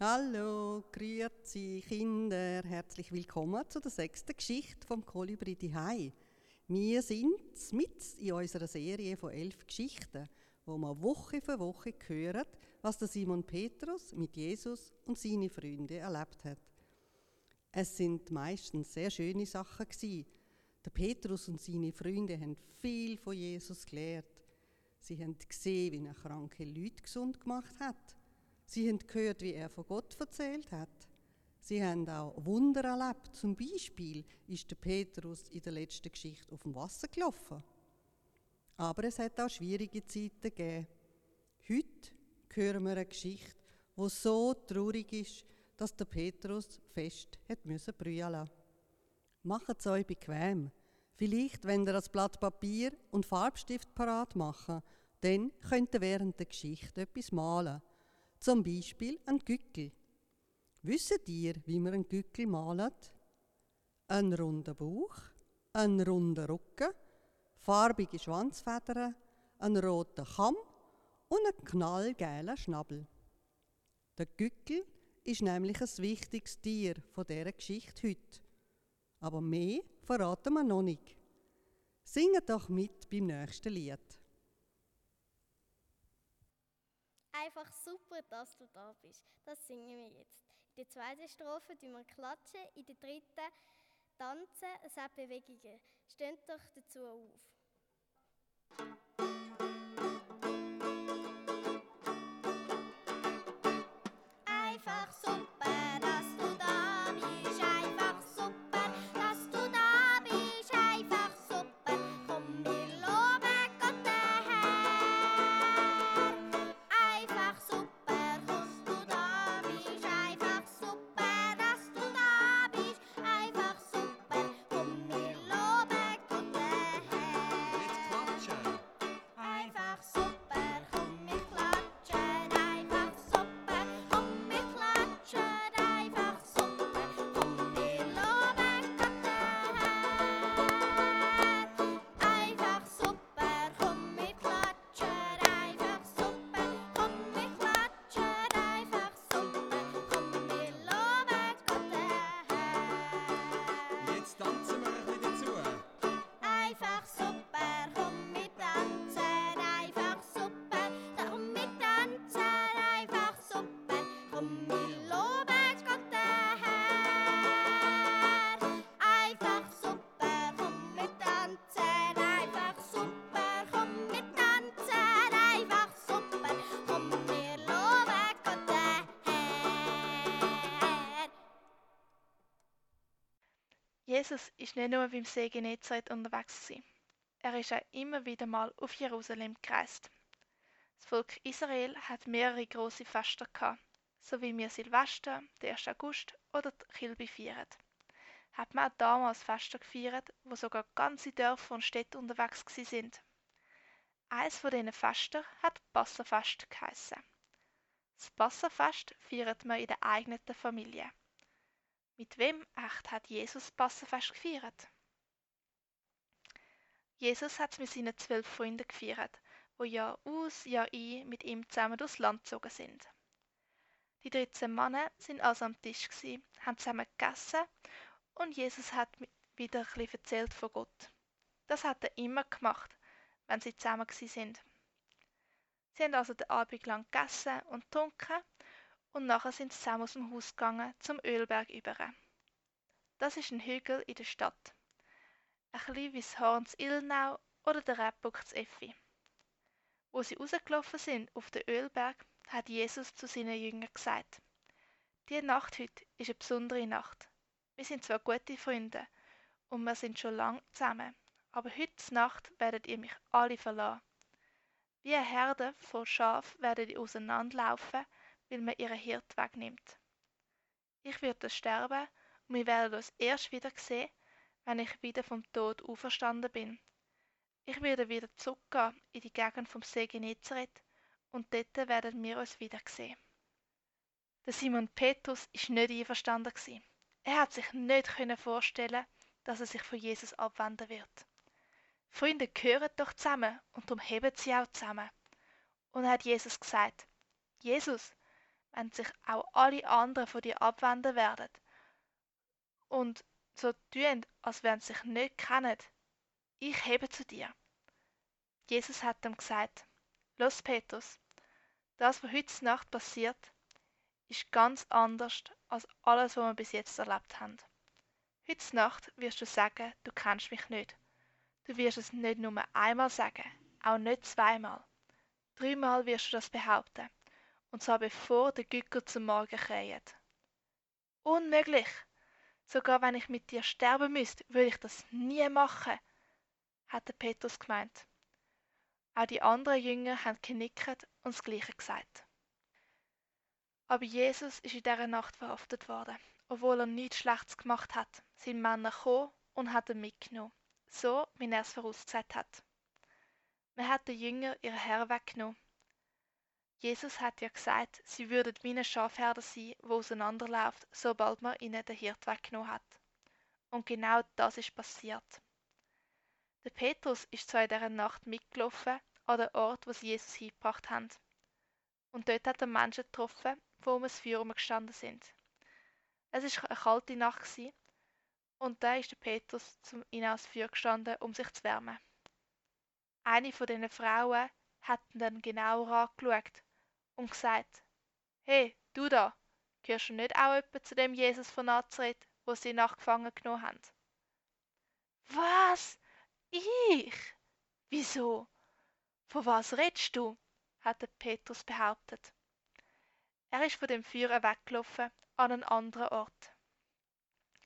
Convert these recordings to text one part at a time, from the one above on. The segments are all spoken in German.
Hallo, grüezi Kinder, herzlich willkommen zu der sechsten Geschichte vom Kolibri Hai. Wir sind mit in unserer Serie von elf Geschichten, wo wir Woche für Woche hören, was der Simon Petrus mit Jesus und seinen Freunden erlebt hat. Es sind meistens sehr schöne Sachen. Der Petrus und seine Freunde haben viel von Jesus gelernt. Sie haben gesehen, wie er kranke Leute gesund gemacht hat Sie haben gehört, wie er von Gott erzählt hat. Sie haben auch Wunder erlebt. Zum Beispiel ist der Petrus in der letzten Geschichte auf dem Wasser gelaufen. Aber es hat auch schwierige Zeiten gegeben. Heute hören wir eine Geschichte, die so traurig ist, dass der Petrus fest hat müssen brüllen. Macht es euch bequem. Vielleicht, wenn ihr das Blatt Papier und Farbstift parat machen, dann könnt ihr während der Geschichte etwas malen. Zum Beispiel ein Gückel. Wisst ihr, wie man einen Gückel malt? Ein runder Bauch, ein runder Rücken, farbige Schwanzfedern, ein roter Kamm und ein knallgeiler Schnabel. Der Gückel ist nämlich ein wichtiges Tier von dieser Geschichte heute. Aber mehr verraten wir noch nicht. Singet doch mit beim nächsten Lied. Einfach super, dass du da bist. Das singen wir jetzt. In der zweiten Strophe tun wir klatschen, in der dritten tanzen, es hat Bewegungen. Steht doch dazu auf. Jesus ist nicht nur beim See Genezareth unterwegs gewesen. Er ist auch immer wieder mal auf Jerusalem gereist. Das Volk Israel hat mehrere große Feste gehabt, so wie wir Silvester, den 1. August oder die Kilby feiern. Hat man auch damals Feste gefeiert, wo sogar ganze Dörfer und Städte unterwegs sind. Eines von diesen Festen hat Passafest geheissen. Das Passafest feiert man in der eigenen Familie. Mit wem echt hat Jesus Passafest gefeiert? Jesus hat mit seinen zwölf Freunden gefeiert, wo Jahr aus, Jahr ein mit ihm zusammen durchs Land gezogen sind. Die 13 Männer sind also am Tisch gewesen, haben zusammen gegessen und Jesus hat wieder ein erzählt von Gott. Das hat er immer gemacht, wenn sie zusammen sind. Sie haben also den Abend lang gegessen und getrunken und nachher sind sie zusammen aus dem Haus gegangen zum Ölberg über. Das ist ein Hügel in der Stadt. Ein bisschen wie das Horns Ilnau oder der Rebbuck Effi. Wo sie rausgelaufen sind auf den Ölberg, hat Jesus zu seinen Jüngern gesagt, die Nacht heute ist eine besondere Nacht. Wir sind zwar gute Freunde und wir sind schon lang zusammen, aber heute Nacht werdet ihr mich alle verlassen. Wie eine Herde voll Schaf werdet ihr auseinanderlaufen weil man ihren Hirt wegnimmt. Ich werde sterben und wir werden uns erst wieder sehen, wenn ich wieder vom Tod auferstanden bin. Ich werde wieder zurückgehen in die Gegend vom See Genezareth und dort werden wir uns wieder sehen. Der Simon Petrus ist nicht einverstanden Er hat sich nicht vorstellen, dass er sich von Jesus abwenden wird. Freunde gehören doch zusammen und darum heben sie auch zusammen. Und er hat Jesus gesagt, Jesus, wenn sich auch alle anderen von dir abwenden werden und so tun, als wenn sie sich nicht kennen. Ich hebe zu dir. Jesus hat ihm gesagt, Los Petrus, das, was heute Nacht passiert, ist ganz anders als alles, was wir bis jetzt erlebt haben. Heute Nacht wirst du sagen, du kennst mich nicht. Du wirst es nicht nur einmal sagen, auch nicht zweimal. Dreimal wirst du das behaupten. Und zwar bevor der Gücker zum Morgen kräht. Unmöglich! Sogar wenn ich mit dir sterben müsste, würde ich das nie machen, hatte Petrus gemeint. Auch die anderen Jünger haben genickt und das Gleiche gesagt. Aber Jesus ist in dieser Nacht verhaftet worden, obwohl er nichts Schlechtes gemacht hat. Sind Männer gekommen und hat ihn mitgenommen so wie er es vorausgesagt hat. Man hat den Jünger ihr Herr weggenommen. Jesus hat ja gesagt, sie würden wie eine Schafherde sein, wo auseinanderläuft, sobald man ihnen den Hirt weggenommen hat. Und genau das ist passiert. Der Petrus ist zwar in dieser Nacht mitgelaufen an den Ort, wo sie Jesus hingebracht haben. Und dort hat er Menschen getroffen, die um das Feuer gestanden sind. Es war eine kalte Nacht und da ist der Petrus zum ihnen Feuer gestanden, um sich zu wärmen. Eine von diesen Frauen hat ihn dann genauer angeschaut und gesagt, Hey, du da, gehörst du nicht auch etwa zu dem Jesus von Nazareth, wo sie nachgefangen genommen haben? Was? Ich? Wieso? Von was redest du? hat der Petrus behauptet. Er ist von dem Feuer weggelaufen an einen anderen Ort.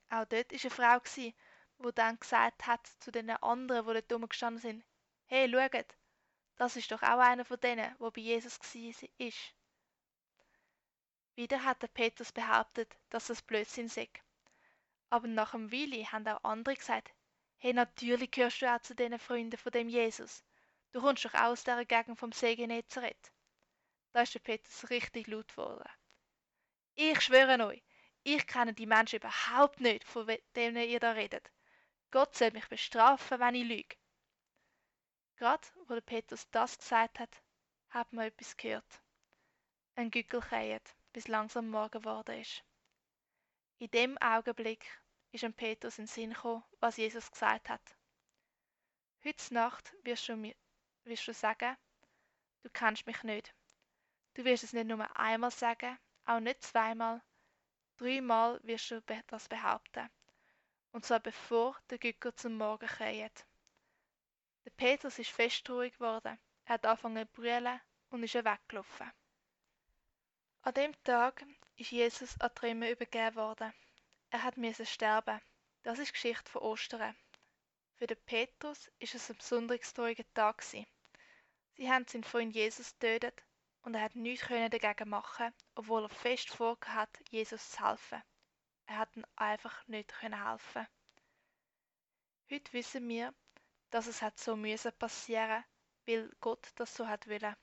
Auch dort war eine Frau, die dann gesagt hat zu den anderen, die dort rumgestanden sind, hey, schaut, das ist doch auch einer von denen, wo bei Jesus war. Wieder hat der Petrus behauptet, dass das Blödsinn sei. Aber nach einem Weile haben auch andere gesagt, hey, natürlich gehörst du auch zu den Freunden von dem Jesus. Du kommst doch aus dieser Gegend vom See Genezareth. Da ist der Petrus richtig laut geworden. Ich schwöre euch, ich kenne die Menschen überhaupt nicht, von denen ihr da redet. Gott soll mich bestrafen, wenn ich lüge. Gerade, wo der Petrus das gesagt hat, hat man etwas gehört. Ein Gückel kräht, bis langsam Morgen geworden ist. In dem Augenblick ist ein Petrus in den Sinn gekommen, was Jesus gesagt hat. Heute Nacht wirst du, mir, wirst du sagen, du kennst mich nicht. Du wirst es nicht nur einmal sagen, auch nicht zweimal, Dreimal wirst du das behaupten. Und zwar bevor der Gücker zum Morgen kräht. Der Petrus ist fest ruhig geworden. Er hat angefangen zu brüllen und ist weggelaufen. An dem Tag ist Jesus an Römer übergeben worden. Er hat müssen sterben. Das ist die Geschichte von Ostern. Für den Petrus ist es ein besonders trauriger Tag. Sie haben seinen Freund Jesus getötet und er hat nichts dagegen machen, obwohl er fest vorgehabt hat, Jesus zu helfen. Er hat ihm einfach nicht helfen. Heute wissen wir, dass es hat so müssen passieren, weil Gott das so hat wollen.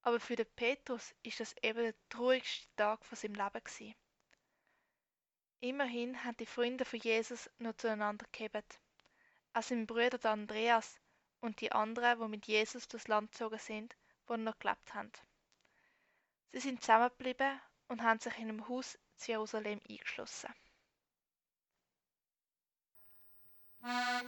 Aber für den Petrus ist das eben der traurigste Tag von seinem Leben gewesen. Immerhin haben die Freunde von Jesus noch zueinander gehabt. Auch sein Bruder Andreas und die anderen, die mit Jesus durchs Land gezogen sind, wo noch gelebt haben. Sie sind zusammengeblieben und haben sich in einem Haus zu Jerusalem eingeschlossen. Ja,